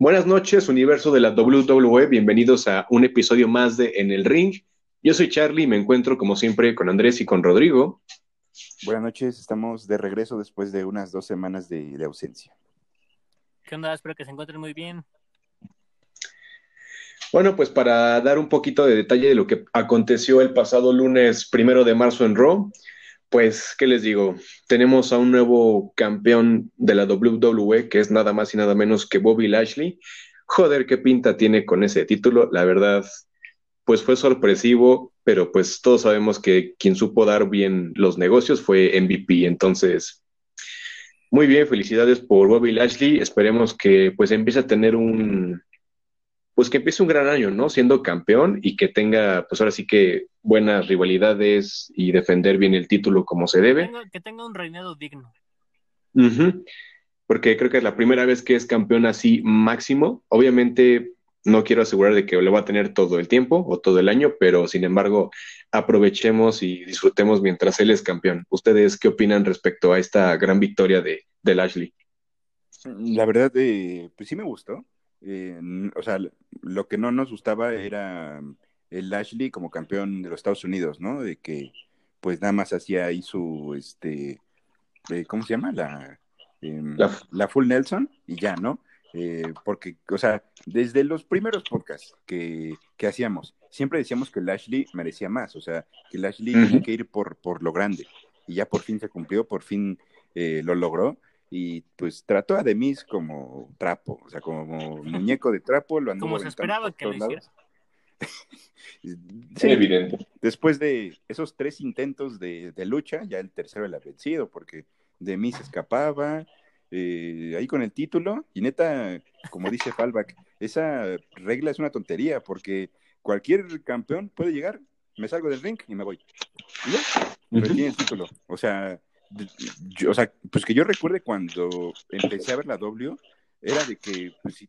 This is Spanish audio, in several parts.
Buenas noches, universo de la WWE. Bienvenidos a un episodio más de En el Ring. Yo soy Charlie y me encuentro como siempre con Andrés y con Rodrigo. Buenas noches, estamos de regreso después de unas dos semanas de, de ausencia. ¿Qué onda? Espero que se encuentren muy bien. Bueno, pues para dar un poquito de detalle de lo que aconteció el pasado lunes primero de marzo en Raw, pues, ¿qué les digo? Tenemos a un nuevo campeón de la WWE, que es nada más y nada menos que Bobby Lashley. Joder, qué pinta tiene con ese título. La verdad, pues fue sorpresivo, pero pues todos sabemos que quien supo dar bien los negocios fue MVP. Entonces, muy bien, felicidades por Bobby Lashley. Esperemos que pues empiece a tener un, pues que empiece un gran año, ¿no? Siendo campeón y que tenga, pues ahora sí que buenas rivalidades y defender bien el título como se debe. Que tenga, un reinado digno. Porque creo que es la primera vez que es campeón así máximo. Obviamente no quiero asegurar de que lo va a tener todo el tiempo o todo el año, pero sin embargo aprovechemos y disfrutemos mientras él es campeón. ¿Ustedes qué opinan respecto a esta gran victoria de, de Lashley? La verdad, eh, pues sí me gustó. Eh, o sea, lo que no nos gustaba era el Ashley como campeón de los Estados Unidos, ¿no? De que pues nada más hacía ahí su, este, eh, ¿cómo se llama? Em, la, la, Full Nelson y ya, ¿no? Eh, porque, o sea, desde los primeros podcasts que, que, hacíamos, siempre decíamos que el Ashley merecía más, o sea, que el Ashley tenía que ir por, por lo grande. Y ya por fin se cumplió, por fin lo logró y pues trató a Demis como trapo, o sea, como muñeco de trapo, lo Como se esperaba que lo hiciera. sí, evidente. Después de esos tres intentos de, lucha, ya el tercero el ha vencido, porque Demis escapaba, eh, ahí con el título, y neta, como dice Fallback, esa regla es una tontería, porque cualquier campeón puede llegar, me salgo del ring y me voy. Y ya, el título. O sea, o sea, pues que yo recuerde cuando empecé a ver la W, era de que pues, si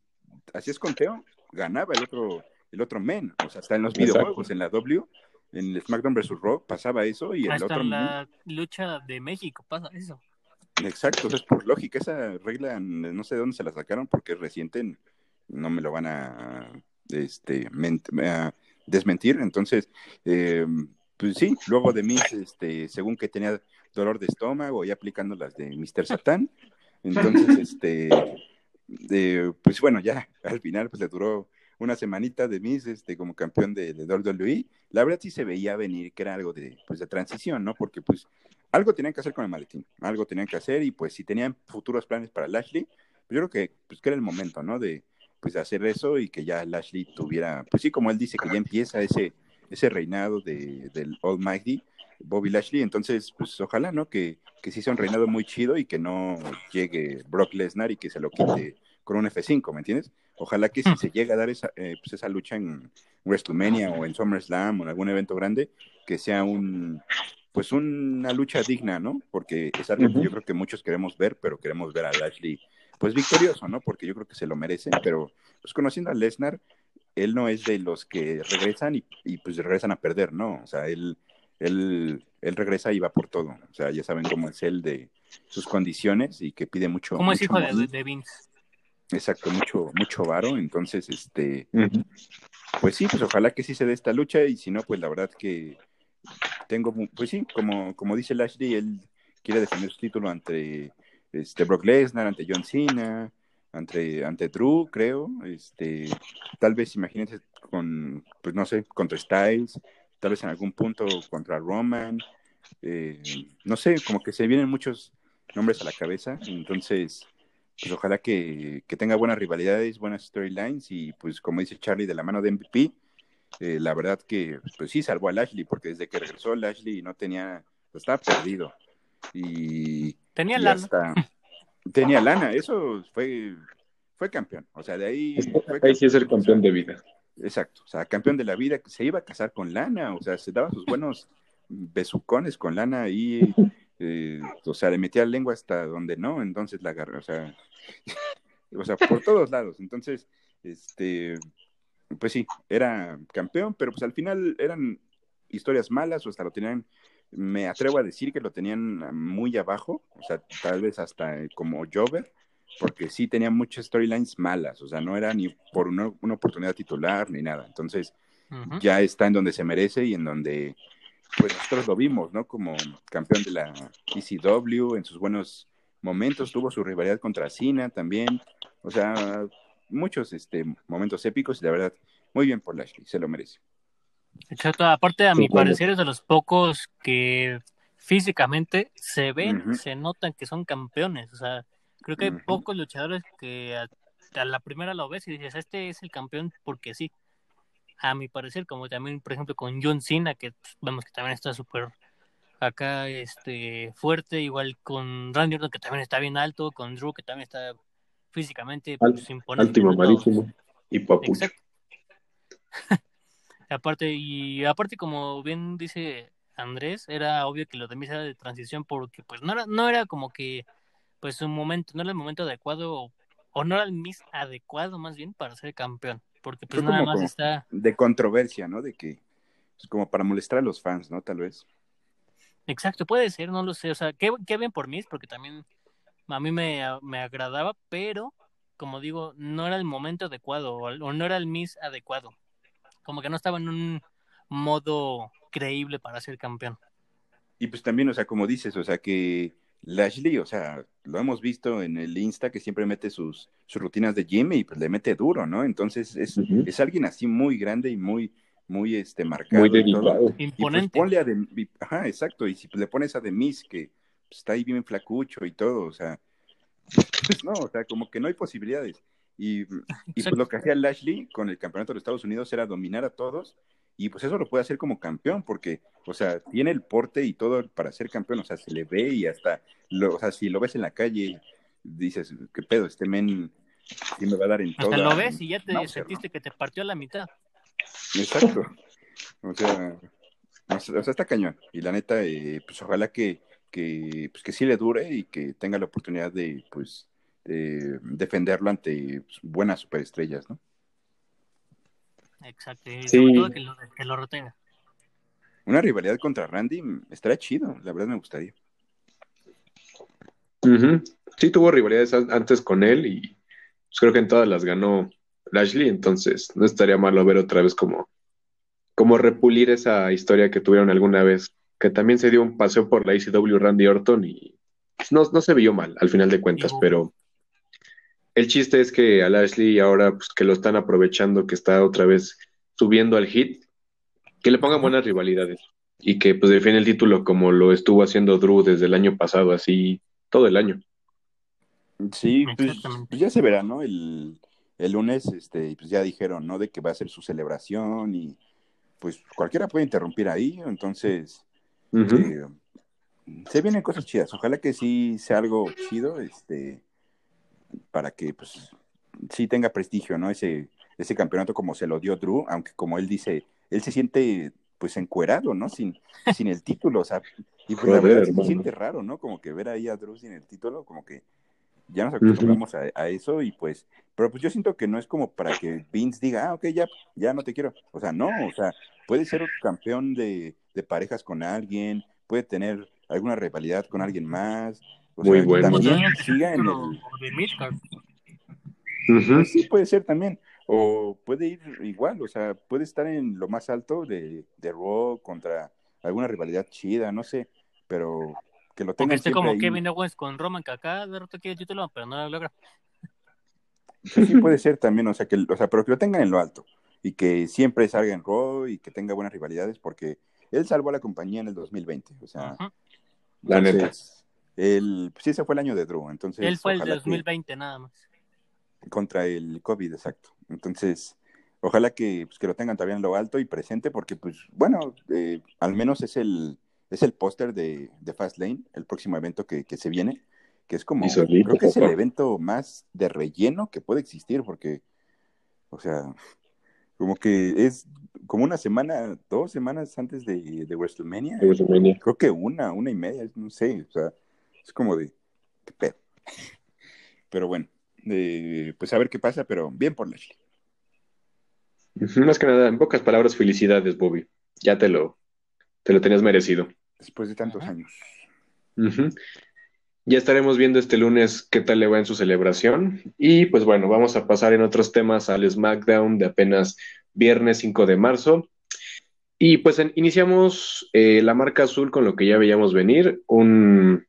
hacías conteo, ganaba el otro, el otro men. O sea, hasta en los videojuegos, en la W, en el SmackDown vs. Raw, pasaba eso y el hasta otro en la lucha de México pasa eso. Exacto, es por lógica, esa regla no sé de dónde se la sacaron porque es reciente, no me lo van a, este, a desmentir. Entonces, eh, pues sí, luego de mí, este, según que tenía dolor de estómago y aplicando las de Mr. Satán. Entonces, este, pues bueno, ya al final pues le duró una semanita de Miss este, como campeón de, de WWE. La verdad sí se veía venir que era algo de, pues, de transición, ¿no? Porque pues algo tenían que hacer con el maletín, algo tenían que hacer y pues si tenían futuros planes para Lashley, pues yo creo que, pues, que era el momento, ¿no? De pues hacer eso y que ya Lashley tuviera, pues sí, como él dice, que ya empieza ese, ese reinado de, del Almighty, Bobby Lashley. Entonces, pues ojalá, ¿no? Que, que sí sea un reinado muy chido y que no llegue Brock Lesnar y que se lo quite con un F5, ¿me entiendes? Ojalá que si se llega a dar esa, eh, pues esa lucha en WrestleMania o en SummerSlam o en algún evento grande, que sea un pues una lucha digna, ¿no? Porque es algo que yo creo que muchos queremos ver, pero queremos ver a Lashley pues victorioso, ¿no? Porque yo creo que se lo merece, pero pues conociendo a Lesnar, él no es de los que regresan y, y pues regresan a perder, ¿no? O sea, él él, él regresa y va por todo. O sea, ya saben cómo es él de sus condiciones y que pide mucho. ¿Cómo es hijo de, de, Vince? Exacto, mucho, mucho varo. Entonces, este, pues sí, pues ojalá que sí se dé esta lucha y si no, pues la verdad que tengo, pues sí, como, como dice Lashley, él quiere defender su título ante este Brock Lesnar, ante John Cena, ante, ante Drew, creo, este, tal vez imagínense con, pues no sé, contra Styles, tal vez en algún punto contra Roman, eh, no sé, como que se vienen muchos nombres a la cabeza, entonces, pues ojalá que, tenga buenas rivalidades, buenas storylines y pues como dice Charlie, de la mano de MVP, eh, la verdad que pues sí salvó a Lashley, porque desde que regresó Lashley no tenía, pues, estaba perdido. Y tenía lana. tenía lana, eso fue, fue campeón, o sea, de ahí... ahí sí es el campeón de vida. Exacto, o sea, campeón de la vida, se iba a casar con Lana, o sea, se daba sus buenos besucones con Lana y, eh, o sea, le metía lengua hasta donde no, entonces la agarró, o sea, o sea, por todos lados, entonces, este, pues sí, era campeón, pero pues al final eran historias malas, o hasta lo tenían, me atrevo a decir que lo tenían muy abajo, o sea, tal vez hasta como Jover, porque sí tenía muchas storylines malas, o sea, no era ni por una, una oportunidad titular ni nada. Entonces, ya está en donde se merece y en donde, pues nosotros lo vimos, ¿no? Como campeón de la ECW en sus buenos momentos, tuvo su rivalidad contra Cena también, o sea, muchos este, momentos épicos y la verdad, muy bien por Lashley, se lo merece. Exacto, aparte a mi parecer es de los pocos que físicamente se ven, se notan que son campeones, o sea, creo que hay pocos luchadores que a, a la primera lo ves y dices, este es el campeón porque sí. A mi parecer, como también, por ejemplo, con John Cena, que pues, vemos que también está súper acá este fuerte, igual con Randy Orton, que también está bien alto, con Drew, que también está físicamente Al- pues, imponente. Alto y papucho. Aparte, y aparte, como bien dice Andrés, era obvio que lo de Miz era de transición porque pues no era, no era como que pues un momento, no era el momento adecuado o, no era el Miz adecuado más bien para ser campeón. Porque pues nada más está, De controversia, ¿no? De que, es como para molestar a los fans, ¿no? Tal vez. exacto, puede ser, no lo sé, o sea, qué, qué bien por Miz, porque también a mí me, me agradaba, pero como digo, no era el momento adecuado o, o no era el Miz adecuado. Como que no estaba en un modo creíble para ser campeón. Y pues también, o sea, como dices, o sea, que Lashley, o sea, lo hemos visto en el Insta que siempre mete sus, sus rutinas de gym y pues le mete duro, ¿no? Entonces es, Ujú. es alguien así muy grande y muy, muy este, marcado. Muy dedicado. Y pues Imponente. ponle a de, y- ajá, exacto, y si le pones a Demis que pues, está ahí bien flacucho y todo, o sea, pues no, o sea, como que no hay posibilidades. Y, y pues lo que hacía Lashley con el campeonato de los Estados Unidos era dominar a todos, y pues eso lo puede hacer como campeón, porque, o sea, tiene el porte y todo para ser campeón, o sea, se le ve y hasta, lo, o sea, si lo ves en la calle, dices, ¿qué pedo? Este men sí me va a dar en todo. Hasta lo ves y ya te sentiste que te partió a la mitad. Exacto. O sea, o sea, o sea, está cañón. Y la neta, eh, pues ojalá que, que, pues, que sí le dure y que tenga la oportunidad de, pues, de defenderlo ante pues, buenas superestrellas, ¿no? Exacto. Y Sí. sobre todo que lo, que lo retenga. Una rivalidad contra Randy mm, estaría chido, la verdad me gustaría. Sí, tuvo rivalidades an- antes con él y pues, creo que en todas las ganó Lashley, entonces no estaría malo ver otra vez como, como repulir esa historia que tuvieron alguna vez, que también se dio un paseo por la ECW Randy Orton y pues, no, no se vio mal al final de cuentas, pero el chiste es que a Lashley ahora pues, que lo están aprovechando, que está otra vez subiendo al hit, que le pongan buenas rivalidades y que pues defiende el título como lo estuvo haciendo Drew desde el año pasado, así todo el año. Sí, pues, pues ya se verá, ¿no? El, el lunes, este, pues ya dijeron, ¿no? De que va a ser su celebración y pues cualquiera puede interrumpir ahí, entonces eh, se vienen cosas chidas. Ojalá que sí sea algo chido, este, para que pues sí tenga prestigio, ¿no? Ese, ese campeonato como se lo dio Drew, aunque como él dice, él se siente pues encuerado, ¿no? Sin, sin el título, o sea, y pues la Joder, verdad sí se siente raro, ¿no? Como que ver ahí a Drew sin el título, como que ya nos acostumbramos a, a eso y pues, pero pues yo siento que no es como para que Vince diga, ah, ok, ya, ya no te quiero. O sea, no, o sea, puede ser campeón de, de parejas con alguien, puede tener alguna rivalidad con alguien más. O Muy sea, bueno. también siga en el... de. Pues sí, puede ser también. O puede ir igual, o sea, puede estar en lo más alto de, de Raw contra alguna rivalidad chida, no sé, pero que lo O que tengan esté como ahí. Kevin Owens con Roman, que acá aquí el título, pero no lo logra. Pues sí puede ser también, o sea, que, o sea, pero que lo tengan en lo alto y que siempre salga en Raw y que tenga buenas rivalidades porque él salvó a la compañía en el 2020, o sea, Ujú. La neta. entonces, pues sí, ese fue el año de Drew, entonces Él fue el de ojalá que- 2020 nada más. contra el COVID, exacto. Entonces, ojalá que, pues, que lo tengan todavía en lo alto y presente, porque, pues, bueno, eh, al menos es el, es el póster de, de Fastlane, el próximo evento que, que se viene, que es como, solito, creo que es el evento más de relleno que puede existir, porque, o sea, como que es como una semana, dos semanas antes de, de WrestleMania, De WrestleMania. creo que una, una y media, no sé, o sea, es como de, qué pedo. Pero bueno, eh, pues a ver qué pasa, pero bien por. Ujú, Más que nada, en pocas palabras, felicidades, Bobby. Ya te lo, te lo tenías merecido. Después de tantos Ajá. años. Ya estaremos viendo este lunes qué tal le va en su celebración. Y pues bueno, vamos a pasar en otros temas al SmackDown de apenas viernes 5 de marzo. Y pues iniciamos eh, la marca azul con lo que ya veíamos venir, un,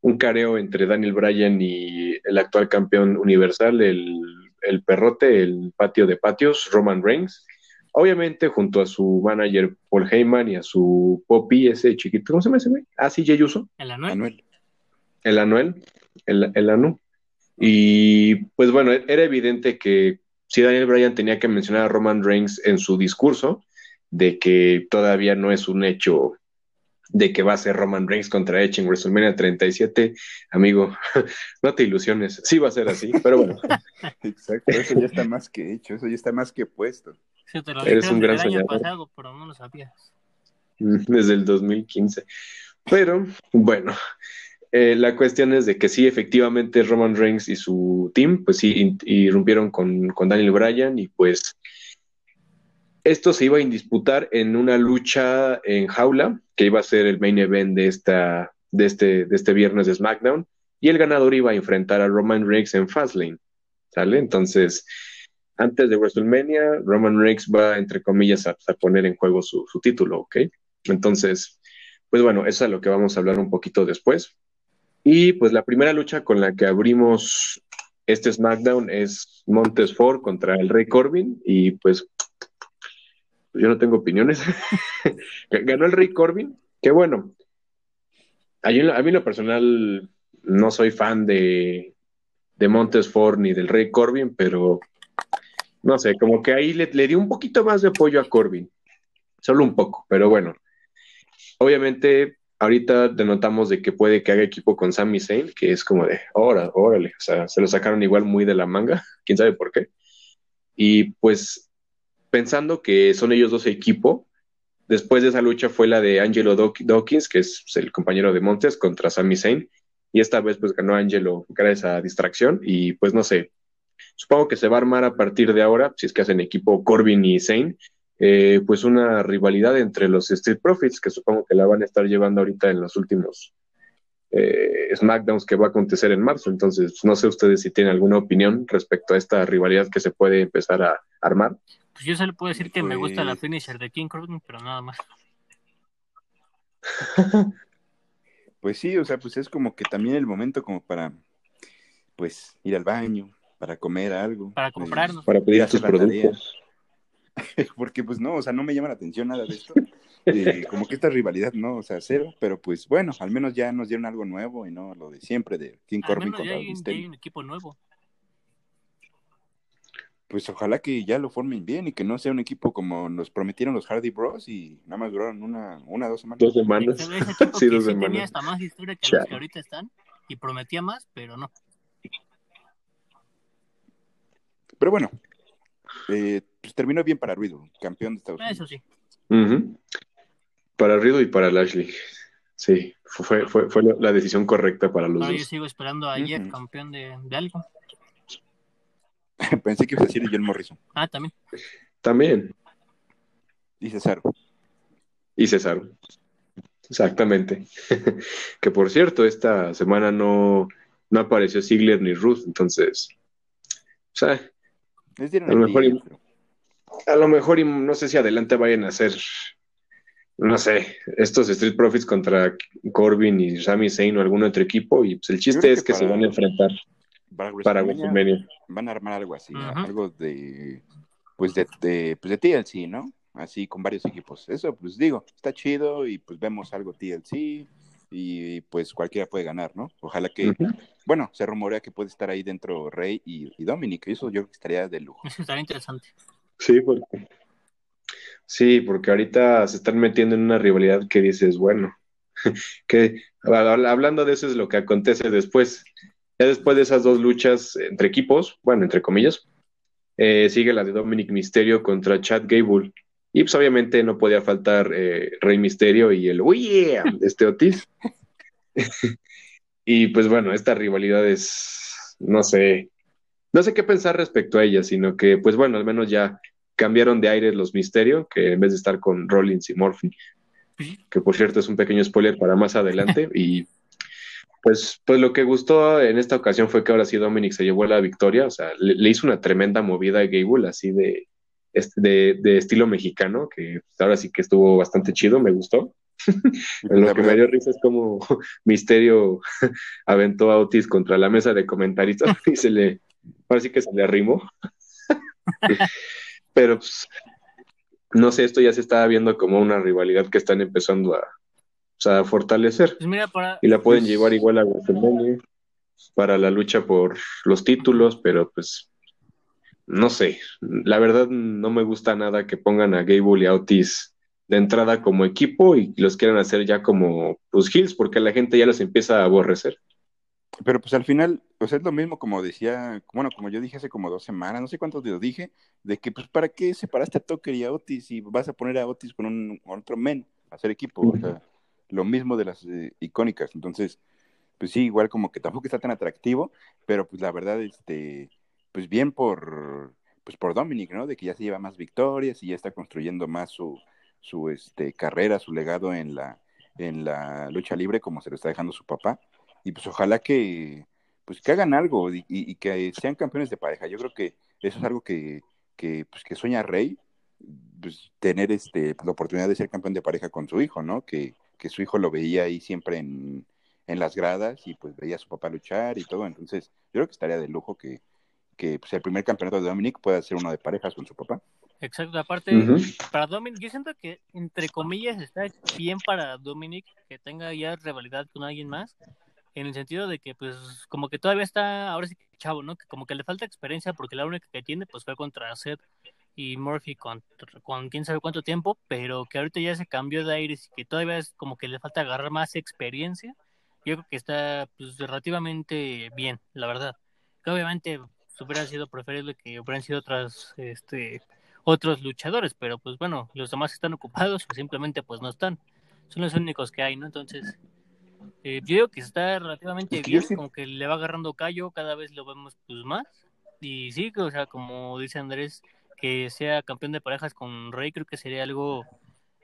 un careo entre Daniel Bryan y el actual campeón universal, el, el perrote, el patio de patios, Roman Reigns. Obviamente junto a su manager Paul Heyman y a su Poppy, ese chiquito, ¿cómo se llama ese güey? Ah, sí, Jey Uso. El Anuel. El Anuel, el, el Anu. Y pues bueno, era evidente que si Daniel Bryan tenía que mencionar a Roman Reigns en su discurso, de que todavía no es un hecho de que va a ser Roman Reigns contra Edge en WrestleMania 37, amigo, no te ilusiones, sí va a ser así, pero bueno. Exacto, eso ya está más que hecho, eso ya está más que puesto. Sí, te lo Eres un gran el año soñador. pasado, pero no lo sabías. desde el 2015. Pero bueno, eh, la cuestión es de que sí, efectivamente Roman Reigns y su team, pues sí, irrumpieron con, con Daniel Bryan y pues esto se iba a disputar en una lucha en jaula, que iba a ser el main event de, esta, de, este, de este viernes de SmackDown, y el ganador iba a enfrentar a Roman Reigns en Fastlane, ¿sale? Entonces, antes de WrestleMania, Roman Reigns va, entre comillas, a, a poner en juego su, título, ¿ok? Entonces, pues bueno, eso es lo que vamos a hablar un poquito después. Y pues la primera lucha con la que abrimos este SmackDown es Montes Ford contra el Rey Corbin y pues yo no tengo opiniones. Ganó el Rey Corbin, que bueno, a mí, en lo personal no soy fan de, de Montes Ford ni del Rey Corbin, pero no sé, como que ahí le, le dio un poquito más de apoyo a Corbin, solo un poco, pero bueno. Obviamente, ahorita denotamos de que puede que haga equipo con Sami Zayn, que es como de, órale, órale, o sea, se lo sacaron igual muy de la manga, quién sabe por qué. Y pues, pensando que son ellos dos equipo, después de esa lucha fue la de Angelo Daw- Dawkins, que es pues, el compañero de Montes, contra Sami Zayn, y esta vez pues ganó Angelo gracias a distracción, y pues no sé, supongo que se va a armar a partir de ahora, si es que hacen equipo Corbin y Zayn, eh, pues una rivalidad entre los Street Profits, que supongo que la van a estar llevando ahorita en los últimos eh, SmackDowns que va a acontecer en marzo. Entonces, no sé ustedes si tienen alguna opinión respecto a esta rivalidad que se puede empezar a armar. Pues yo solo puedo decir que me gusta la Pues- finisher de King Corbin, pero nada más. Pues sí, o sea, pues es como que también el momento como para, pues, ir al baño, para comer algo. Para eh, comprarnos. Para pedir tus productos. Porque pues no, o sea, no me llama la atención nada de esto. Eh, como que esta rivalidad, no, o sea, cero, pero pues bueno, al menos ya nos dieron algo nuevo y no lo de siempre de King Corbin ya contra hay, ya hay un equipo nuevo. Pues ojalá que ya lo formen bien y que no sea un equipo como nos prometieron los Hardy Bros y nada más duraron una, una dos semanas. Dos semanas. Sí, dos sí tenía semanas. hasta más historia que los Chale. que ahorita están y prometía más, pero no. Pero bueno, eh, pues terminó bien para Riddle, campeón de Estados Eso Unidos. sí. Ujú. Para Riddle y para Lashley. Sí, fue, fue, fue la, decisión correcta para los Ahora yo dos. sigo esperando a Jeff, Ujú. campeón de, de algo. Pensé que ibas a decir John Morrison Ah, también. También. y Cesaro. Y César. Exactamente. que por cierto, esta semana no, no apareció Ziggler ni Ruth, entonces. O sea, A lo mejor día, y- pero- a lo mejor, y no sé si adelante vayan a hacer, no sé, estos Street Profits contra Corbin y Sami Zayn o algún otro equipo, y pues el chiste es que que se van a enfrentar para para WrestleMania van a armar algo así, algo de pues de, de pues de TLC, ¿no? Así con varios equipos. Eso pues digo, está chido y pues vemos algo TLC y pues cualquiera puede ganar, ¿no? Ojalá que, bueno, se rumorea que puede estar ahí dentro Rey y, y Dominic, y eso yo creo que estaría de lujo. Eso estaría interesante. Sí, porque, sí, porque ahorita se están metiendo en una rivalidad que dices, bueno, que hab- hablando de eso es lo que acontece después. Ya después de esas dos luchas entre equipos, bueno, entre comillas, eh, sigue la de Dominic Mysterio contra Chad Gable. Y pues obviamente no podía faltar eh, Rey Mysterio y el ¡Uy, de este Otis. y pues bueno, esta rivalidad es, no sé, no sé qué pensar respecto a ella, sino que pues bueno, al menos ya cambiaron de aire los Mysterio, que en vez de estar con Rollins y Murphy, que por cierto es un pequeño spoiler para más adelante, y Pues, pues lo que gustó en esta ocasión fue que ahora sí Dominic se llevó la victoria, o sea, le, hizo una tremenda movida a Gable, así de, de, de, estilo mexicano, que ahora sí que estuvo bastante chido, me gustó. lo que me dio risa es como Misterio aventó a Otis contra la mesa de comentaristas y se le, ahora sí que se le arrimó. Pero pues, no sé, esto ya se estaba viendo como una rivalidad que están empezando a, a fortalecer. Pues y la pueden pues llevar igual a WrestleMania para la lucha por los títulos, pero pues no sé, la verdad no me gusta nada que pongan a Gable y a Otis de entrada como equipo y los quieran hacer ya como los Hills, porque la gente ya los empieza a aborrecer. Pero pues al final, pues es lo mismo como decía, bueno, como yo dije hace como dos semanas, no sé cuántos días dije, de que pues para qué separaste a Tucker y a Otis y vas a poner a Otis con un otro men a hacer equipo, o sea, lo mismo de las eh, icónicas, entonces, pues sí, igual como que tampoco está tan atractivo, pero pues la verdad, este, pues bien por, pues por Dominic, ¿no? De que ya se lleva más victorias y ya está construyendo más su, su este, carrera, su legado en la, en la lucha libre como se lo está dejando su papá. Y pues ojalá que, pues que hagan algo y, que sean campeones de pareja. Yo creo que eso es algo que, que, pues, que sueña Rey, pues, tener este, la oportunidad de ser campeón de pareja con su hijo, ¿no? Que, que su hijo lo veía ahí siempre en, en las gradas y pues veía a su papá luchar y todo. Entonces, yo creo que estaría de lujo que, que pues, el primer campeonato de Dominic pueda ser uno de parejas con su papá. Exacto, aparte, para Dominic, yo siento que entre comillas está bien para Dominic que tenga ya rivalidad con alguien más, en el sentido de que pues como que todavía está, ahora sí que chavo, ¿no? Que como que le falta experiencia porque la única que tiene pues fue contra Seth y Murphy con, con quién sabe cuánto tiempo, pero que ahorita ya se cambió de aires y que todavía es como que le falta agarrar más experiencia, yo creo que está pues relativamente bien, la verdad. Que obviamente hubiera sido preferible que hubieran sido otras este otros luchadores, pero pues bueno, los demás están ocupados o simplemente pues no están. Son los únicos que hay, ¿no? Entonces, eh, yo digo que está relativamente bien, como que le va agarrando callo, cada vez lo vemos pues más. Y sí, o sea, como dice Andrés, que sea campeón de parejas con Rey, creo que sería algo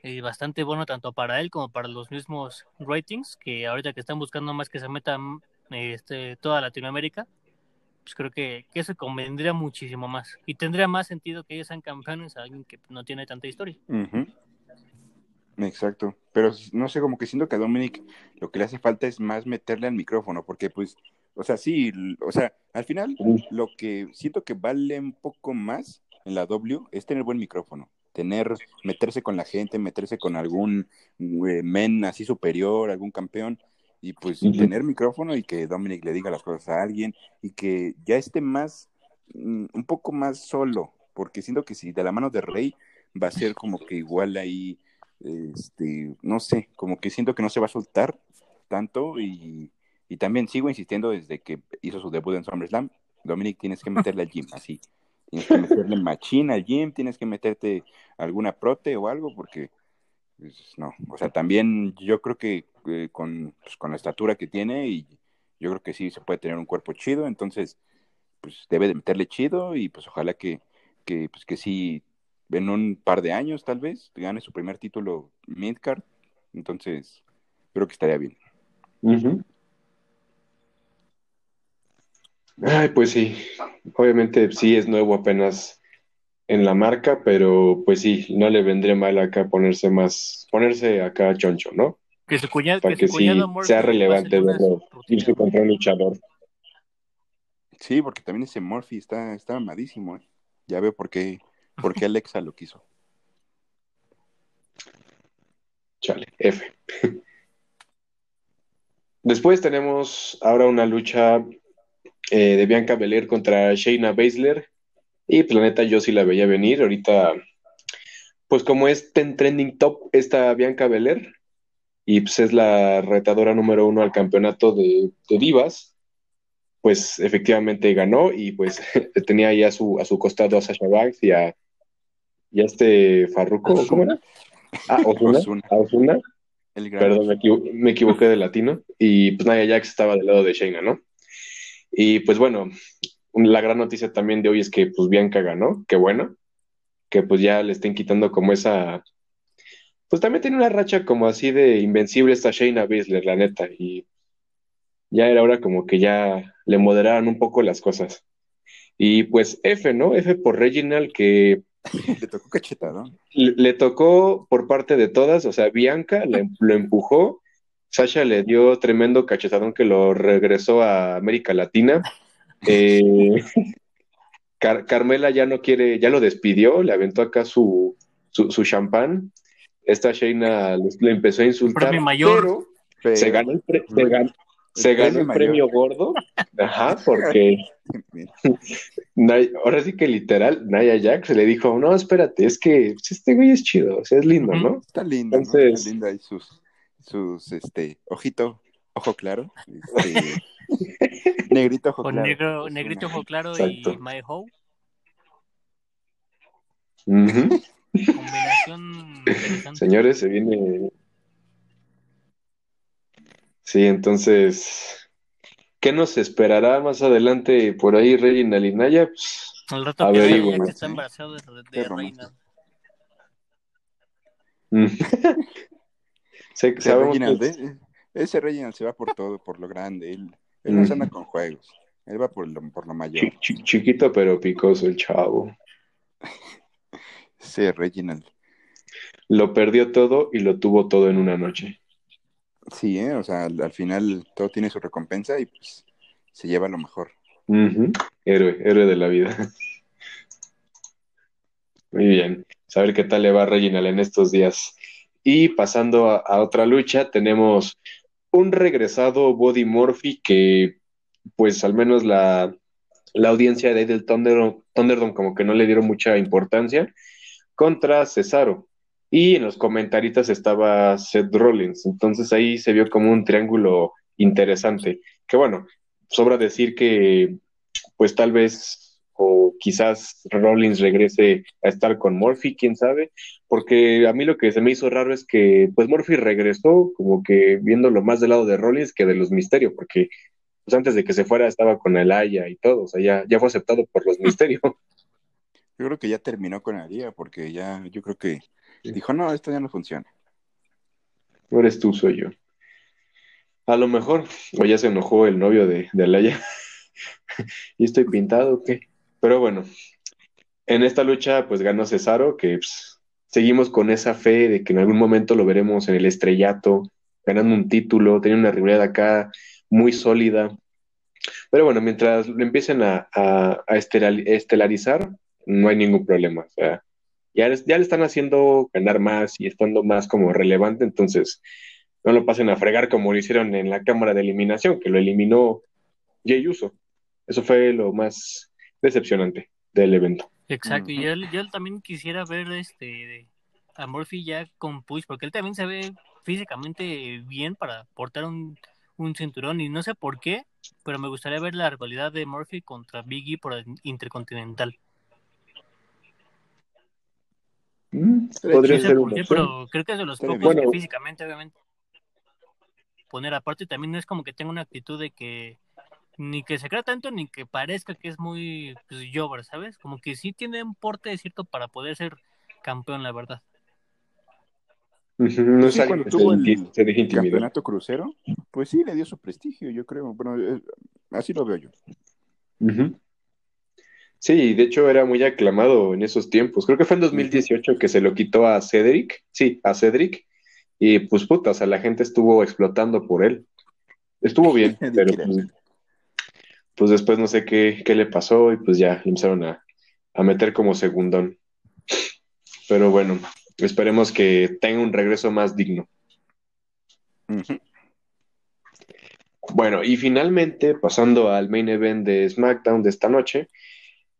eh, bastante bueno tanto para él como para los mismos ratings, que ahorita que están buscando más que se metan este, toda Latinoamérica, pues creo que, eso convendría muchísimo más. Y tendría más sentido que ellos sean campeones a alguien que no tiene tanta historia. Exacto. Pero no sé, como que siento que a Dominic lo que le hace falta es más meterle al micrófono, porque pues, o sea, sí, o sea, al final lo que siento que vale un poco más en la W es tener buen micrófono. Tener, meterse con la gente, meterse con algún eh, men así superior, algún campeón y pues tener micrófono y que Dominic le diga las cosas a alguien y que ya esté más, mm, un poco más solo, porque siento que si de la mano de Rey va a ser como que igual ahí, este, no sé, como que siento que no se va a soltar tanto y, y también sigo insistiendo desde que hizo su debut en SummerSlam, Dominic tienes que meterle al gym, así, tienes que meterle machina al gym, tienes que meterte alguna prote o algo, porque pues, no, o sea, también yo creo que eh, con, pues, con la estatura que tiene y yo creo que sí se puede tener un cuerpo chido, entonces pues debe de meterle chido y pues ojalá que, que, pues, que sí en un par de años tal vez gane su primer título midcard, entonces creo que estaría bien. Ay, pues sí, obviamente sí es nuevo apenas en la marca, pero pues sí, no le vendría mal acá ponerse más, ponerse acá choncho, ¿no? Que su cuñado, Para que, sí sea relevante verlo irse contra un luchador. Sí, porque también ese Murphy está, está amadísimo, ¿eh? Ya veo por qué, por qué Alexa lo quiso. Chale, F. Después tenemos ahora una lucha eh, de Bianca Belair contra Shayna Baszler y Planeta yo sí la veía venir. Ahorita, pues como es en trending top esta Bianca Belair, y pues es la retadora número uno al campeonato de, divas, pues efectivamente ganó y pues tenía ahí a su, a su costado a Sasha Banks y a, y este Farruko, ¿cómo era? Ah, Osuna. Osuna. Perdón, me, equivoqué de latino. Y pues Naya Jax estaba del lado de Shayna, ¿no? Y pues bueno, la gran noticia también de hoy es que pues Bianca ganó, qué bueno, que pues ya le estén quitando como esa, pues también tiene una racha como así de invencible esta Shayna Baszler, la neta, y ya era hora como que ya le moderaran un poco las cosas. Y pues F, ¿no? F por Reginald, que le tocó cachetado. Le, le, tocó por parte de todas, o sea, Bianca le, lo empujó, Sasha le dio tremendo cachetadón que lo regresó a América Latina. Eh, Car Carmela ya no quiere, ya lo despidió, le aventó acá su, su, su champán. Esta Shayna le, empezó a insultar, mayor. pero se ganó el, pre se ganó, se ganó el premio gordo, ajá, porque ahora sí que literal, Naya Jax le dijo, no, espérate, es que este güey es chido, o sea, es lindo, ¿no? Está lindo, Entonces... ¿no? Está lindo ahí sus, sus, este, ojito, ojo claro, este, negrito ojo Con claro. Negro, negrito ojo claro Exacto. y My Ho. Uh -huh. Combinación interesante. Señores, se viene Sí, entonces, ¿qué nos esperará más adelante por ahí, Regina Linaya? Pues, El rato que, averigüen. que está embarazado de, de Reina. Ese sabemos Reginald, que- ¿eh? ese Reginald se va por todo, por lo grande. Él, él no se anda con juegos. Él va por lo, por lo mayor. chi- chi- chiquito pero picoso el chavo. Ese Reginald. Lo perdió todo y lo tuvo todo en una noche. Sí, ¿eh? o sea, al, al final todo tiene su recompensa y pues se lleva lo mejor. Ujú. Héroe, héroe de la vida. Muy bien. Saber qué tal le va a Reginald en estos días. Y pasando a, otra lucha, tenemos un regresado Body Murphy que, pues al menos la, la audiencia de del Thunder, Thunderdome como que no le dieron mucha importancia, contra Cesaro. Y en los comentaritas estaba Seth Rollins. Entonces ahí se vio como un triángulo interesante. Que bueno, sobra decir que pues tal vez o quizás Rollins regrese a estar con Murphy, quién sabe, porque a mí lo que se me hizo raro es que pues Murphy regresó como que viéndolo más del lado de Rollins que de los Misterios, porque pues antes de que se fuera estaba con Alaya y todo, o sea, ya, ya fue aceptado por los Misterios. Yo creo que ya terminó con la liga porque ya, yo creo que dijo, no, esto ya no funciona. No eres tú, soy yo. A lo mejor, o ya se enojó el novio de, de Alaya. y estoy pintado, ¿o qué? Pero bueno, en esta lucha pues ganó Cesaro, que pues, seguimos con esa fe de que en algún momento lo veremos en el estrellato, ganando un título, teniendo una rivalidad acá muy sólida. Pero bueno, mientras lo empiecen a, a, a estelar- estelarizar, no hay ningún problema. O sea, ya, ya le están haciendo ganar más y estando más como relevante, entonces no lo pasen a fregar como lo hicieron en la cámara de eliminación, que lo eliminó Jey Uso. Eso fue lo más decepcionante del evento. Exacto, y yo, yo también quisiera ver este a Murphy ya con Push, porque él también se ve físicamente bien para portar un, un cinturón, y no sé por qué, pero me gustaría ver la rivalidad de Murphy contra Biggie por el Intercontinental. Mm, podría No sé ser por una qué, opción. pero creo que es de los pocos que físicamente, obviamente, poner aparte, también no es como que tenga una actitud de que ni que se crea tanto ni que parezca que es muy pues, ¿sabes? Como que sí tiene un porte cierto para poder ser campeón, la verdad. No es Sí, cuando que se, tuvo el se campeonato crucero, pues sí, le dio su prestigio, yo creo. Bueno, eh, así lo veo yo. Sí, de hecho era muy aclamado en esos tiempos. Creo que fue en 2018 que se lo quitó a Cedric. Sí, a Cedric. Y pues puta, o sea, la gente estuvo explotando por él. Estuvo bien, pero pues, pues después no sé qué, qué le pasó y pues ya le empezaron a, a meter como segundón. Pero bueno, esperemos que tenga un regreso más digno. Bueno, y finalmente, pasando al main event de SmackDown de esta noche,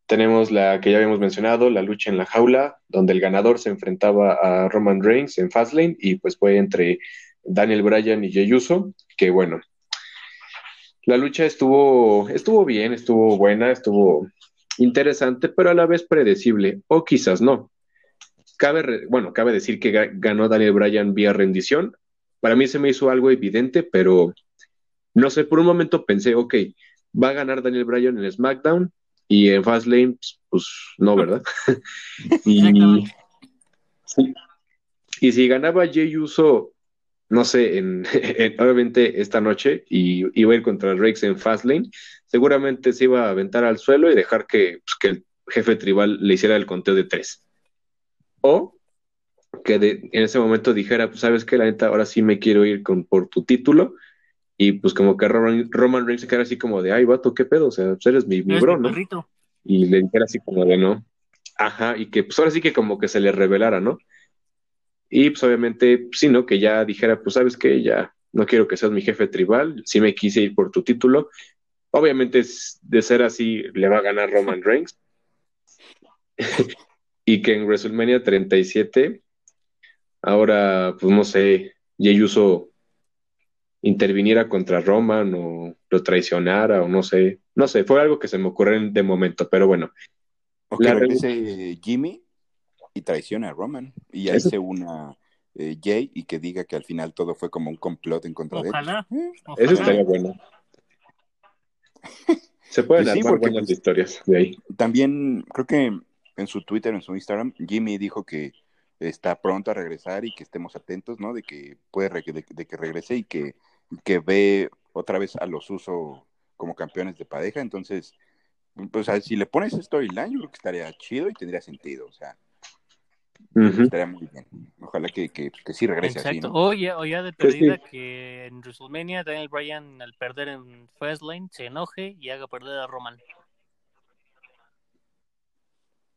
tenemos la que ya habíamos mencionado, la lucha en la jaula, donde el ganador se enfrentaba a Roman Reigns en Fastlane y pues fue entre Daniel Bryan y Jey Uso, que bueno, la lucha estuvo, estuvo bien, estuvo buena, estuvo interesante, pero a la vez predecible, o quizás no. Cabe, bueno, cabe decir que ga- ganó Daniel Bryan vía rendición. Para mí se me hizo algo evidente, pero no sé, por un momento pensé, ok, va a ganar Daniel Bryan en SmackDown y en Fastlane, pues no, ¿verdad? y, sí. y si ganaba Jey Uso, no sé, en, obviamente esta noche y iba a ir contra Rex en Fastlane, seguramente se iba a aventar al suelo y dejar que, pues, que el jefe tribal le hiciera el conteo de tres. O que en ese momento dijera, pues sabes que la neta, ahora sí me quiero ir con, por tu título. Y pues como que Roman, Roman Reigns se quedara así como de, ay, vato, ¿qué pedo? O sea, pues eres mi, mi bro, ¿no? Y le dijera así como de, no. Ajá, y que pues ahora sí que como que se le revelara, ¿no? Y pues obviamente, sí, ¿no? Que ya dijera, pues sabes que ya no quiero que seas mi jefe tribal, sí me quise ir por tu título. Obviamente, de ser así, le va a ganar Roman Reigns. y que en WrestleMania 37, ahora, pues no sé, Jey Uso interviniera contra Roman o lo traicionara o no sé, no sé, fue algo que se me ocurrió de momento, pero bueno. O que regrese Jimmy y traiciona a Roman y ahí se una eh, Jay y que diga que al final todo fue como un complot en contra de él. Eh, Eso estaría bueno. Se pueden pues armar buenas pues, historias de ahí. También creo que en su Twitter, en su Instagram, Jimmy dijo que está pronto a regresar y que estemos atentos, ¿no? De que puede de, que regrese y que, que, ve otra vez a los usos como campeones de pareja. Entonces, pues si le pones storyline, yo creo que estaría chido y tendría sentido. O sea, estaría muy bien. Ojalá que, que, que sí regrese Exacto. así, ¿no? O ya, o ya de pues perdida que en WrestleMania Daniel Bryan al perder en Fastlane se enoje y haga perder a Roman.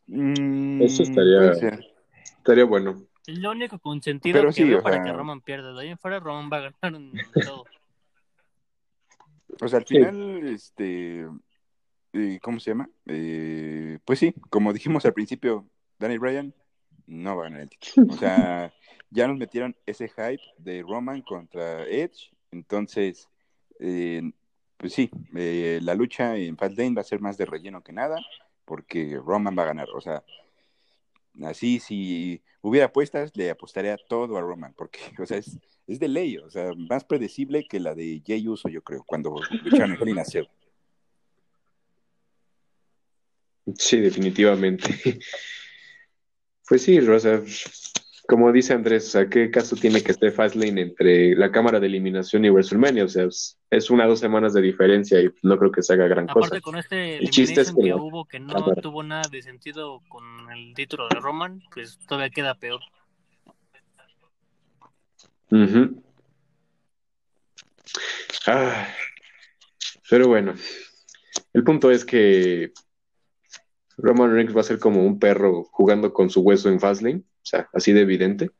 Mm, Eso estaría, estaría bueno. Es lo único consentido que veo para que Roman pierda. De ahí en fuera, Roman va a ganar en todo. O sea, al final, este. Eh, ¿Cómo se llama? Eh, pues sí, como dijimos al principio, Daniel Bryan no va a ganar el título. O sea, ya nos metieron ese hype de Roman contra Edge. Entonces, eh, pues sí, la lucha en Fastlane va a ser más de relleno que nada porque Roman va a ganar. O sea, así si hubiera apuestas, le apostaría todo a Roman, porque, o sea, es, es de ley, o sea, más predecible que la de Jay Uso, yo creo, cuando lucharon en in Sí, definitivamente. Pues sí, Rosa, como dice Andrés, sea, ¿qué caso tiene que esté Fastlane entre la cámara de eliminación y WrestleMania? O sea, es, una o dos semanas de diferencia y no creo que se haga gran cosa. Aparte con este el chiste es que, hubo que no tuvo nada de sentido con el título de Roman, pues todavía queda peor. ah, pero bueno, el punto es que Roman Reigns va a ser como un perro jugando con su hueso en Fastlane o sea, así de evidente.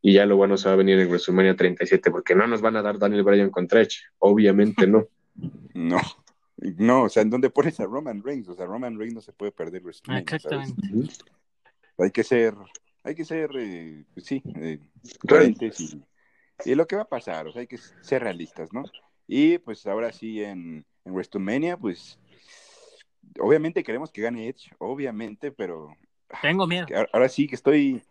Y ya lo bueno se va a venir en WrestleMania 37, porque no nos van a dar Daniel Bryan contra Edge, obviamente no. No, no, o sea, ¿en dónde pones a Roman Reigns? O sea, Roman Reigns no se puede perder WrestleMania. Exactamente. Hay que ser, hay que ser, eh, pues sí, eh, y, lo que va a pasar, o sea, hay que ser realistas, ¿no? Y pues ahora sí en, en WrestleMania, pues obviamente queremos que gane Edge, obviamente, pero tengo miedo. Ahora sí que estoy.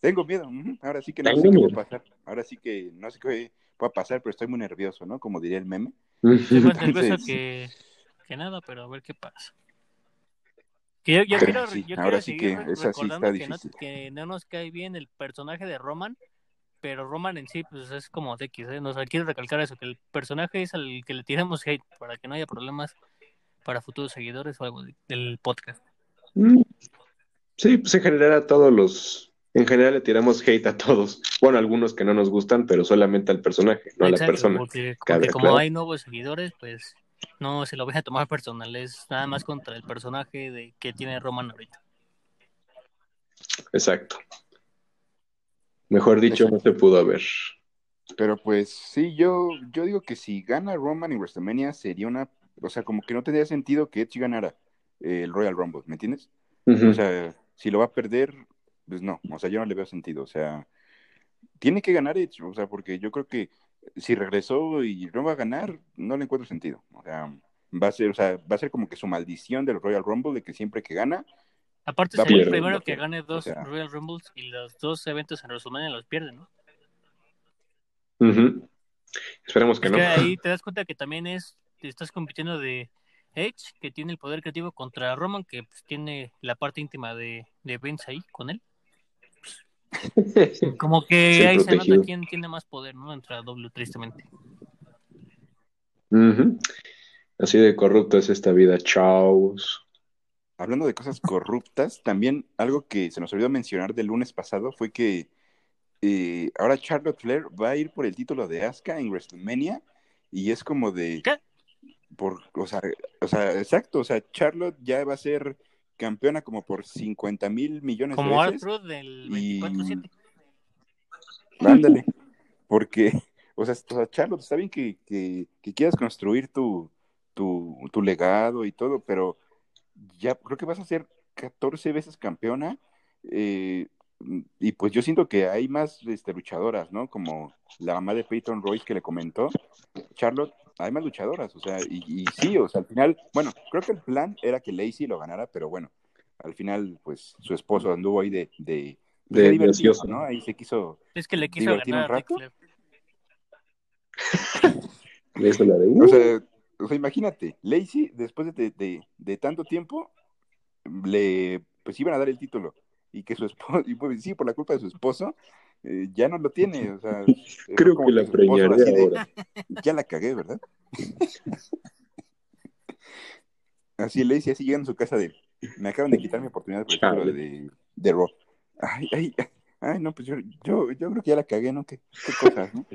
Tengo miedo. Ahora sí que no sé qué va a pasar. Ahora sí que no sé qué va a pasar, pero estoy muy nervioso, ¿no? Como diría el meme. Estoy más nervioso que, que nada, pero a ver qué pasa. Que yo, quiero, yo ahora sí que esa sí está que, no, que no nos cae bien el personaje de Roman, pero Roman en sí pues es como de X, ¿eh? Nos quiero recalcar eso, que el personaje es al que le tiramos hate para que no haya problemas para futuros seguidores o algo del podcast. Mm. Sí, pues en general a todos los, en general le tiramos hate a todos. Bueno, algunos que no nos gustan, pero solamente al personaje, no a la persona. Porque, como hay nuevos seguidores, pues no se lo voy a tomar personal, es nada más contra el personaje de que tiene Roman ahorita. Exacto. Mejor dicho, no se pudo haber. Pero pues sí, yo, yo digo que si gana Roman en WrestleMania sería una, o sea, como que no tendría sentido que Edge ganara el Royal Rumble, ¿me entiendes? O sea, si lo va a perder, pues no, o sea, yo no le veo sentido, o sea, tiene que ganar Edge, o sea, porque yo creo que si regresó y no va a ganar, no le encuentro sentido, o sea, va a ser, o sea, va a ser como que su maldición del Royal Rumble de que siempre que gana. Aparte sería el primero que gane dos Royal Rumbles y los dos eventos en WrestleMania los pierde, ¿no? Esperemos que no. ahí te das cuenta que también es, estás compitiendo de Edge, que tiene el poder creativo, contra Roman, que pues, tiene la parte íntima de, de Vince ahí con él. Como que Sí, ahí se nota quién tiene más poder, ¿no? Entre a W, tristemente. Así de corrupta es esta vida, chavos. Hablando de cosas corruptas, también algo que se nos olvidó mencionar del lunes pasado fue que eh, ahora Charlotte Flair va a ir por el título de Asuka en WrestleMania y es como de... ¿Qué? Por, o, sea, o sea, exacto, o sea, Charlotte ya va a ser campeona como por 50 mil millones Como de veces. Arthur del y- 24-7. Ándale, porque, o sea, o sea, Charlotte, está bien que, que, que quieras construir tu, tu, tu legado y todo, pero ya creo que vas a ser 14 veces campeona. eh, y pues yo siento que hay más este, luchadoras, ¿no? Como la mamá de Peyton Royce que le comentó, Charlotte, hay más luchadoras, o sea, y, y sí, o sea, al final, bueno, creo que el plan era que Lacey lo ganara, pero bueno, al final, pues su esposo anduvo ahí de, de, De de divertido. ¿no? Ahí se quiso Es que le quiso ¿Divertir un ganar Ric rato? Le hizo la de, O "Uh". sea, o sea, imagínate, Lacey, después de, de, de tanto tiempo, le pues iban a dar el título. Y que su esposo, y pues, sí, por la culpa de su esposo, eh, ya no lo tiene. O sea, fue Creo que la preñaré de, ahora. Ya la cagué, ¿verdad? así Lacey, así llegando a su casa de, me acaban de quitar mi oportunidad por el de, de Raw. Ay, ay, ay, no, pues yo, yo, yo creo que ya la cagué, ¿no? Qué, qué cosas, ¿no?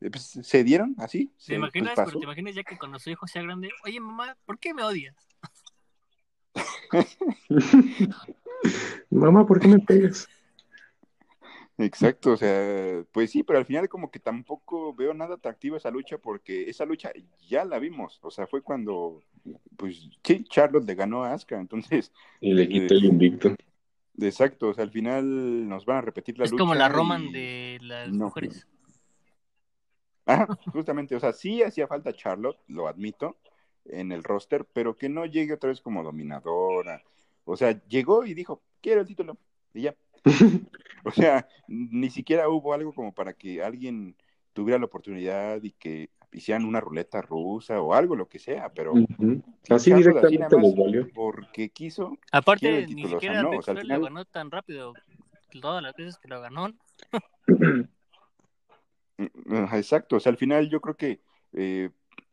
Eh, Pues, se dieron así. ¿Te se- imaginas? pues, Pero te imaginas ya que cuando su hijo sea grande, oye mamá, ¿por qué me odias? Mamá, ¿por qué me pegas? Exacto, o sea, pues sí, pero al final como que tampoco veo nada atractivo esa lucha porque esa lucha ya la vimos, o sea, fue cuando, pues sí, Charlotte le ganó a Asuka, entonces, Y le quité el invicto. exacto, o sea, al final nos van a repetir la es lucha. como la y- Roman de las no. mujeres. Ajá, justamente, o sea, sí hacía falta Charlotte, lo admito, en el roster, pero que no llegue otra vez como dominadora, o sea, llegó y dijo, quiero el título, y ya. O sea, ni siquiera hubo algo como para que alguien tuviera la oportunidad y que hicieran una ruleta rusa o algo, lo que sea, pero. Así Charlotte así directamente les valió. porque quiso, Aparte, ni título, o sea, siquiera no, Ric o sea, al Flair lo ganó tan rápido. Todas las veces que lo ganó. Exacto, o sea, al final yo creo que, eh,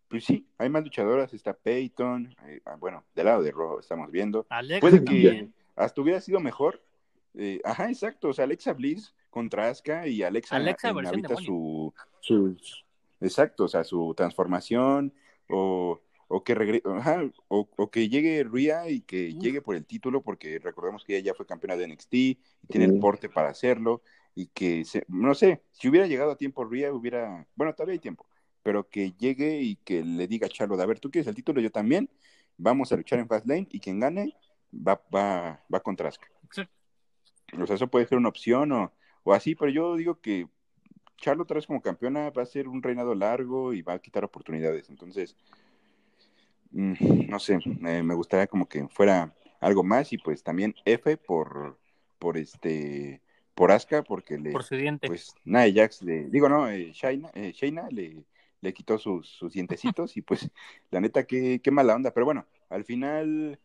pues sí, hay más luchadoras, está Peyton, eh, ah, bueno, del lado de Raw estamos viendo, Alexa puede que también. hasta hubiera sido mejor, eh, ajá, exacto, o sea, Alexa Bliss contra Asuka y Alexa, Alexa ahorita demonio. su, su, exacto, o sea, su transformación o, o que regre- ajá, o, o que llegue Rhea y que llegue por el título, porque recordemos que ella ya fue campeona de NXT y tiene el porte para hacerlo y que, se, no sé, si hubiera llegado a tiempo Rhea hubiera, bueno, todavía hay tiempo, pero que llegue y que le diga a Charlotte, a ver, tú quieres el título, yo también, vamos a luchar en Fastlane y quien gane va, va, va contra Asuka. Exacto. O sea, eso puede ser una opción o, o así, pero yo digo que Charlotte otra vez como campeona va a ser un reinado largo y va a quitar oportunidades. Entonces, mm, no sé, me gustaría como que fuera algo más y pues también F por, por este, por Asuka, porque le, Por su diente. pues Nia Jax le, digo no, eh, Shayna, eh, Shayna le, le quitó sus, sus dientecitos y pues la neta qué, qué mala onda, pero bueno, al final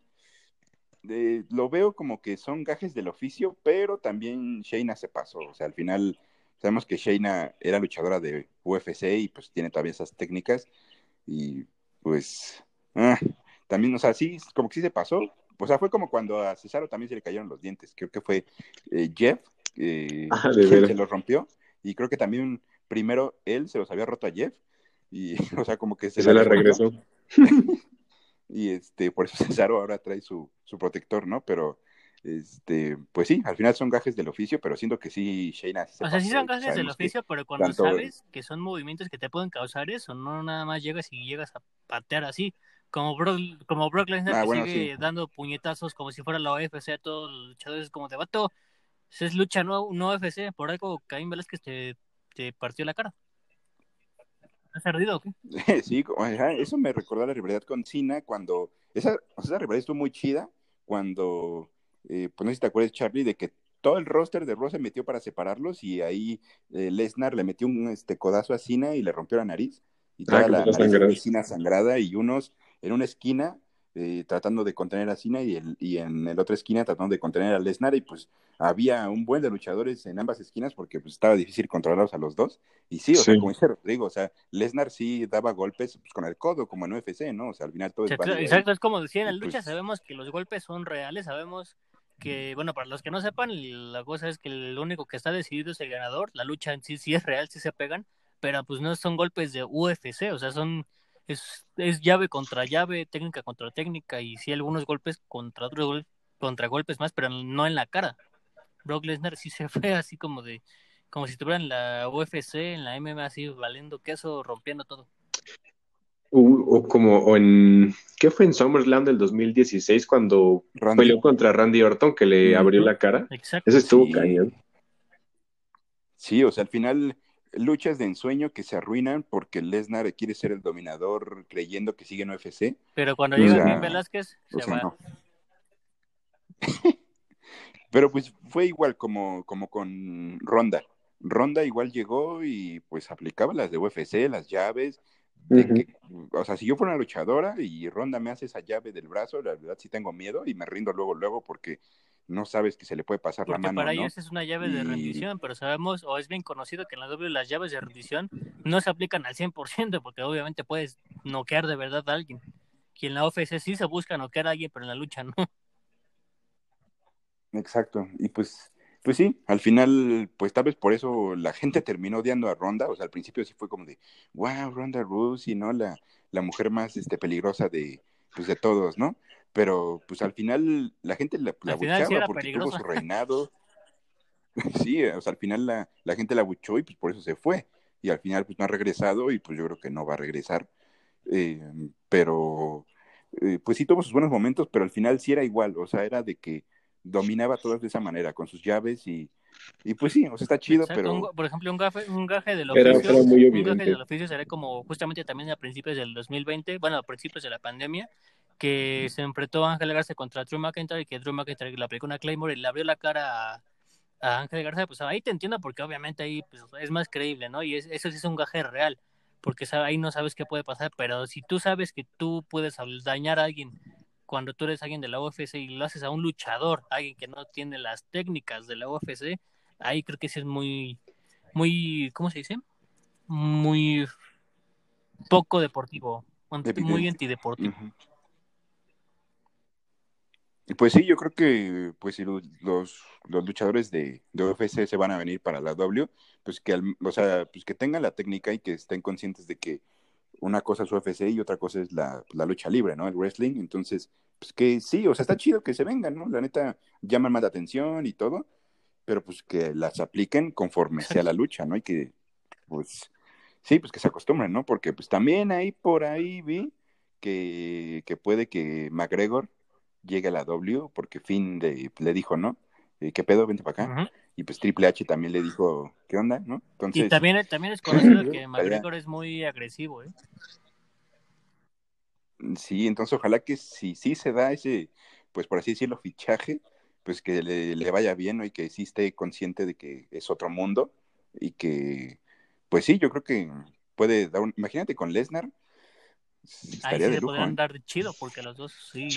eh, lo veo como que son gajes del oficio, pero también Shayna se pasó, o sea, al final sabemos que Shayna era luchadora de UFC y pues tiene todavía esas técnicas y pues ah, también, o sea, sí, como que sí se pasó, o sea, fue como cuando a Cesaro también se le cayeron los dientes, creo que fue eh, Jeff eh, Ah, de veras. se los rompió y creo que también primero él se los había roto a Jeff y, o sea, como que se, Se la regresó. Y este, por eso Cesaro ahora trae su, su protector, ¿no? Pero, este, pues sí, al final son gajes del oficio, pero siento que sí, Shayna se O sea, sí son gajes del oficio, pero cuando tanto- sabes que son movimientos que te pueden causar eso, no nada más llegas y llegas a patear así. Como Brock, como Brock Lesnar Ah, que bueno, sigue sí. dando puñetazos como si fuera la UFC a todos los luchadores como de vato. Es lucha, no, no UFC. Por algo Caín Velázquez te, te partió la cara. ¿Has ardido o qué? sí, eso me recordó la rivalidad con Cena cuando, esa, esa rivalidad estuvo muy chida cuando, eh, pues no sé si te acuerdas, Charlie, de que todo el roster de Raw se metió para separarlos y ahí eh, Lesnar le metió un este, codazo a Cena y le rompió la nariz y Ah, toda la nariz de Cena sangrada y unos en una esquina eh, tratando de contener a Cena y, el, y en la otra esquina tratando de contener a Lesnar y pues había un buen de luchadores en ambas esquinas porque pues estaba difícil controlarlos a los dos. Y sí, o sea, como dice Rodrigo, o sea, Lesnar sí daba golpes pues, con el codo como en UFC, ¿no? O sea, al final todo es Exacto, es como decía en la lucha, pues sabemos que los golpes son reales, sabemos que, bueno, para los que no sepan, la cosa es que el único que está decidido es el ganador, la lucha en sí sí es real, sí se pegan, pero pues no son golpes de UFC, o sea, son es, es llave contra llave, técnica contra técnica y sí algunos golpes contra otros contra golpes más, pero no en la cara. Brock Lesnar sí se fue así como de como si estuviera en la UFC, en la MMA así valiendo queso, rompiendo todo. o como o en ¿qué fue en SummerSlam del 2016 cuando peleó contra Randy Orton que le abrió la cara? Exacto. Ese estuvo cañón. Sí, o sea, al final luchas de ensueño que se arruinan porque Lesnar quiere ser el dominador creyendo que sigue en UFC. Pero cuando llega bien Velázquez, se va. Pero pues fue igual como, como con Ronda. Ronda igual llegó y pues aplicaba las de UFC, las llaves. o sea, si yo fuera una luchadora y Ronda me hace esa llave del brazo, la verdad sí tengo miedo y me rindo luego, luego porque no sabes que se le puede pasar la mano. Para ellos es una llave de rendición, pero sabemos, o es bien conocido que en la doble las llaves de rendición no se aplican al 100%, porque obviamente puedes noquear de verdad a alguien. Y en la OFC sí se busca noquear a alguien, pero en la lucha no. Exacto, y pues, pues sí, al final, pues tal vez por eso la gente terminó odiando a Ronda, o sea, al principio sí fue como de, wow, Ronda Rousey, ¿no? La, la mujer más este, peligrosa de, pues, de todos, ¿no? Pero pues al final la gente la, la buchaba porque tuvo su reinado. sí, o sea, al final la, la, gente la buchó y pues por eso se fue. Y al final pues no ha regresado y pues yo creo que no va a regresar. Eh, pero eh, pues sí tuvo sus buenos momentos, pero al final sí era igual, o sea, era de que dominaba todas de esa manera, con sus llaves y, y pues sí, o sea, está chido, pero... por ejemplo, un gafe, un gaje del oficio, un gaje del oficio será como justamente también a principios del 2020, bueno, a principios de la pandemia, que se enfrentó a Ángel Garza contra Drew McIntyre y que Drew McIntyre le aplicó una Claymore y le abrió la cara a, Ángel Garza, pues ahí te entiendo porque obviamente ahí pues, es más creíble, ¿no? Y eso sí es un gaje real, porque ahí no sabes qué puede pasar, pero si tú sabes que tú puedes dañar a alguien cuando tú eres alguien de la UFC y lo haces a un luchador, alguien que no tiene las técnicas de la UFC, ahí creo que sí es muy, muy, ¿cómo se dice? Muy poco deportivo, muy antideportivo. Y pues sí, yo creo que pues si los, los, luchadores de, de, UFC se van a venir para la W, pues que o sea, pues que tengan la técnica y que estén conscientes de que una cosa es UFC y otra cosa es la, la, lucha libre, ¿no? El wrestling. Entonces, pues que sí, o sea, está chido que se vengan, ¿no? La neta llaman más la atención y todo, pero pues que las apliquen conforme sea la lucha, ¿no? Y que, pues, sí, pues que se acostumbren, ¿no? Porque pues también ahí por ahí vi que, que puede que McGregor llegue a la W, porque Finn le dijo, ¿no? Eh, ¿Qué pedo? Vente para acá. Y pues Triple H también le dijo, ¿qué onda? ¿no? Entonces, y también, también es conocido que McGregor es muy agresivo, ¿eh? Sí, entonces ojalá que si sí se da ese, pues por así decirlo, fichaje, pues que le, vaya bien ¿no? y que sí esté consciente de que es otro mundo y que, pues sí, yo creo que puede dar un, imagínate con Lesnar. Ahí sí le podrían ¿eh? dar chido porque los dos sí.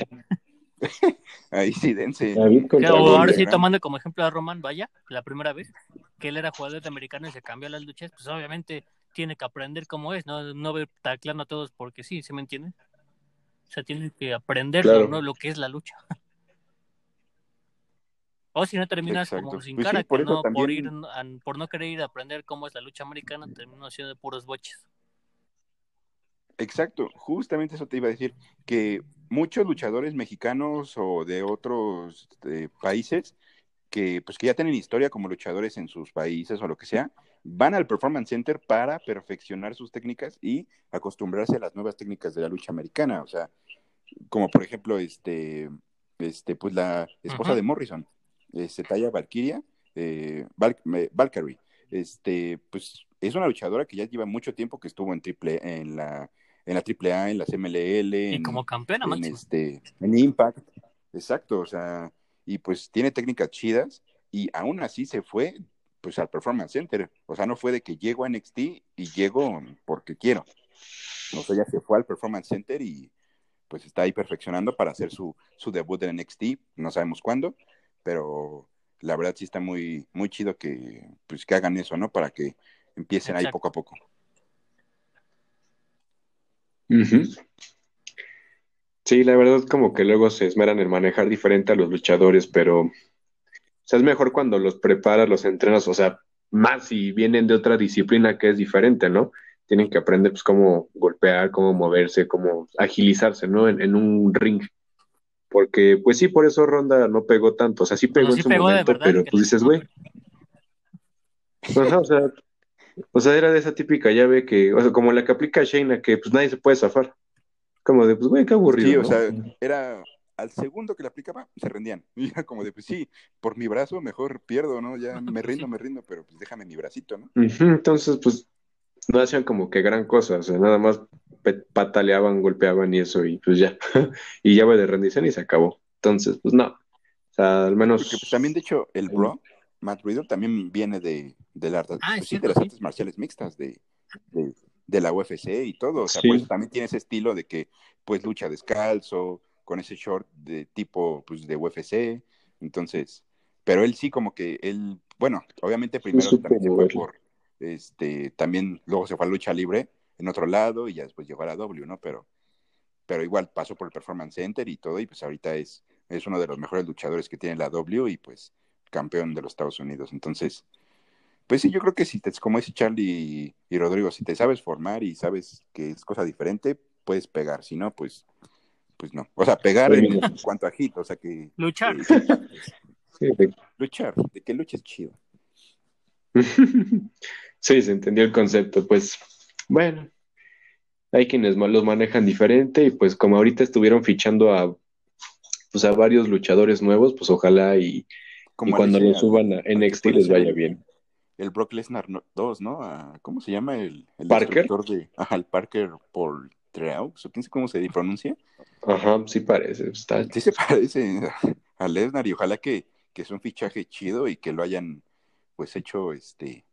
Ahí sí, dense. ahora sí, tomando como ejemplo a Roman, vaya, la primera vez que él era jugador de americano y se cambió a las luchas, pues obviamente tiene que aprender cómo es, no, no ver taclando a todos porque sí, ¿se me entiende? O sea, tiene que aprender lo que es la lucha. o si no terminas como sin pues cara, por, no, por, ir, por no querer ir a aprender cómo es la lucha americana, terminas siendo de puros boches. Exacto, justamente eso te iba a decir, que muchos luchadores mexicanos o de otros este, países que pues que ya tienen historia como luchadores en sus países o lo que sea, van al Performance Center para perfeccionar sus técnicas y acostumbrarse a las nuevas técnicas de la lucha americana, o sea, como por ejemplo este este pues la esposa de Morrison, este Taya Valkyria, eh, Valkyrie, este pues es una luchadora que ya lleva mucho tiempo que estuvo en triple en la en la AAA, en las MLL. Y como campeona, en, este, en Impact. Exacto, o sea, y pues tiene técnicas chidas y aún así se fue pues al Performance Center. O sea, no fue de que llego a NXT y llego porque quiero. O sea, ya se fue al Performance Center y pues está ahí perfeccionando para hacer su, su debut en NXT, no sabemos cuándo, pero la verdad sí está muy, muy chido que, pues, que hagan eso, ¿no? Para que empiecen ahí poco a poco. Sí, la verdad como que luego se esmeran en manejar diferente a los luchadores, pero o sea, es mejor cuando los preparas, los entrenas, o sea, más si vienen de otra disciplina que es diferente, ¿no? Tienen que aprender pues cómo golpear, cómo moverse, cómo agilizarse, ¿no? En, un ring. Porque, pues sí, por eso Ronda no pegó tanto. O sea, sí pegó en su momento, pero pues dices, güey. o sea, o sea, era de esa típica llave que, o sea, como la que aplica Shayna, que pues nadie se puede zafar. Como de, pues, güey, qué aburrido. Sí, o sea, era al segundo que le aplicaba, se rendían. Y era como de, pues sí, por mi brazo mejor pierdo, ¿no? Ya me rindo, me rindo, pero pues déjame mi bracito, ¿no? Entonces, pues no hacían como que gran cosa, o sea, nada más pataleaban, golpeaban y eso, y pues ya. y llave de rendición y se acabó. Entonces, pues no. O sea, al menos. Porque pues, también, de hecho, el Bro, Matt Riddle, también viene de, de, la, ah, pues, sí, de las artes marciales mixtas, de, de, la UFC y todo. O sea, por eso también tiene ese estilo de que, pues, lucha descalzo, con ese short de tipo, pues, de UFC. Entonces, pero él sí, como que él, bueno, obviamente primero también se fue por este, también luego se fue a lucha libre en otro lado y ya después llegó a la W, ¿no? Pero, pero igual pasó por el Performance Center y todo, y pues ahorita es, es uno de los mejores luchadores que tiene la W y pues campeón de los Estados Unidos. Entonces, pues sí, yo creo que si te, como dice Charlie y, Rodrigo, si te sabes formar y sabes que es cosa diferente, puedes pegar, si no, pues, pues no. O sea, pegar en, cuanto a hit, o sea que... Luchar. Luchar, de que luches chido. Sí, se entendió el concepto. Pues bueno, hay quienes los manejan diferente y pues como ahorita estuvieron fichando a, pues, a varios luchadores nuevos, pues ojalá y, cuando lo suban a NXT les vaya bien. El Brock Lesnar 2, ¿no? ¿Cómo se llama el, el Parker? De, ajá, el Parker por Treaux, o quién sé cómo se pronuncia. Ajá, sí parece. Sí se parece a Lesnar y ojalá que, que es un fichaje chido y que lo hayan pues hecho este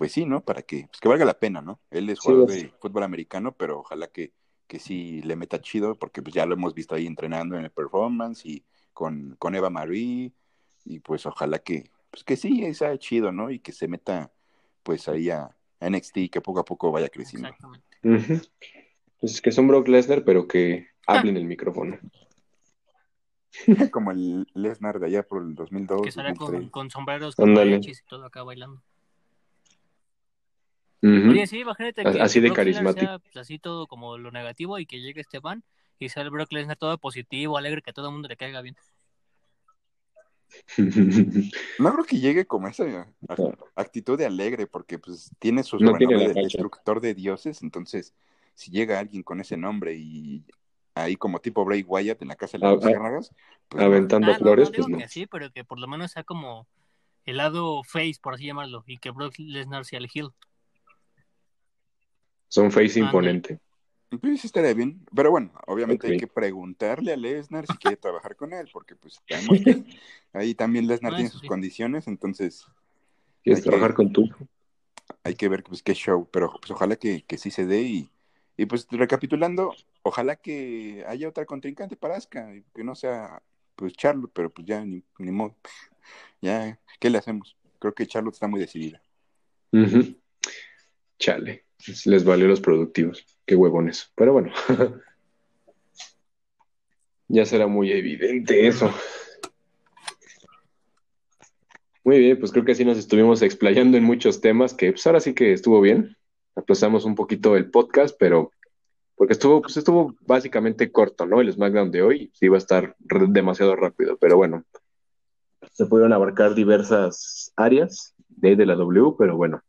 pues sí, ¿no? Para que, pues que valga la pena, ¿no? Él es jugador de fútbol americano, pero ojalá que, que sí le meta chido, porque pues ya lo hemos visto ahí entrenando en el performance y con, con Eva Marie, y pues ojalá que, pues que sí, sea chido, ¿no? Y que se meta pues ahí a, NXT, que poco a poco vaya creciendo. Pues que son Brock Lesnar, pero que hablen el micrófono. Como el Lesnar de allá por el 2002. Que sale con, sombreros, con y todo acá bailando. Oye, sí, imagínate que así de carismático. Pues, así todo como lo negativo y que llegue Esteban y sea el Brock Lesnar todo positivo, alegre, que a todo el mundo le caiga bien. No creo que llegue como esa actitud de alegre, porque pues tiene su sobrenombre de destructor de dioses, entonces si llega alguien con ese nombre y ahí como tipo Bray Wyatt en la casa de las pues, aventando ah, flores, pues no. Que sí, pero que por lo menos sea como el lado face, por así llamarlo, y que Brock Lesnar sea el heel. Son face imponente. Pues estaría bien, pero bueno, obviamente hay que preguntarle a Lesnar si quiere trabajar con él, porque pues ahí también Lesnar tiene sus condiciones, entonces... ¿Quieres trabajar con tú? Hay que ver pues, qué show, pero pues ojalá que, que sí se dé y, y pues recapitulando, ojalá que haya otra contrincante para Asuka, que no sea pues Charlotte, pero pues ya ni, ni modo, ya, ¿qué le hacemos? Creo que Charlotte está muy decidida. Chale les valió los productivos. Qué huevones. Pero bueno, ya será muy evidente eso. Muy bien, pues creo que así nos estuvimos explayando en muchos temas que pues ahora sí que estuvo bien. Aplazamos un poquito el podcast, pero porque estuvo, pues estuvo básicamente corto, ¿no? El SmackDown de hoy sí iba a estar demasiado rápido, pero bueno, se pudieron abarcar diversas áreas de, de la W, pero bueno,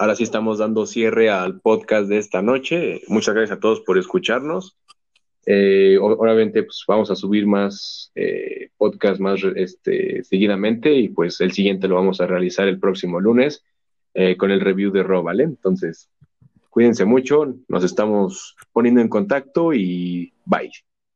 Ahora sí estamos dando cierre al podcast de esta noche. Muchas gracias a todos por escucharnos. Eh, obviamente, pues vamos a subir más eh, podcasts más este, seguidamente y pues el siguiente lo vamos a realizar el próximo lunes eh, con el review de Rob, ¿vale? Entonces, cuídense mucho, nos estamos poniendo en contacto y bye.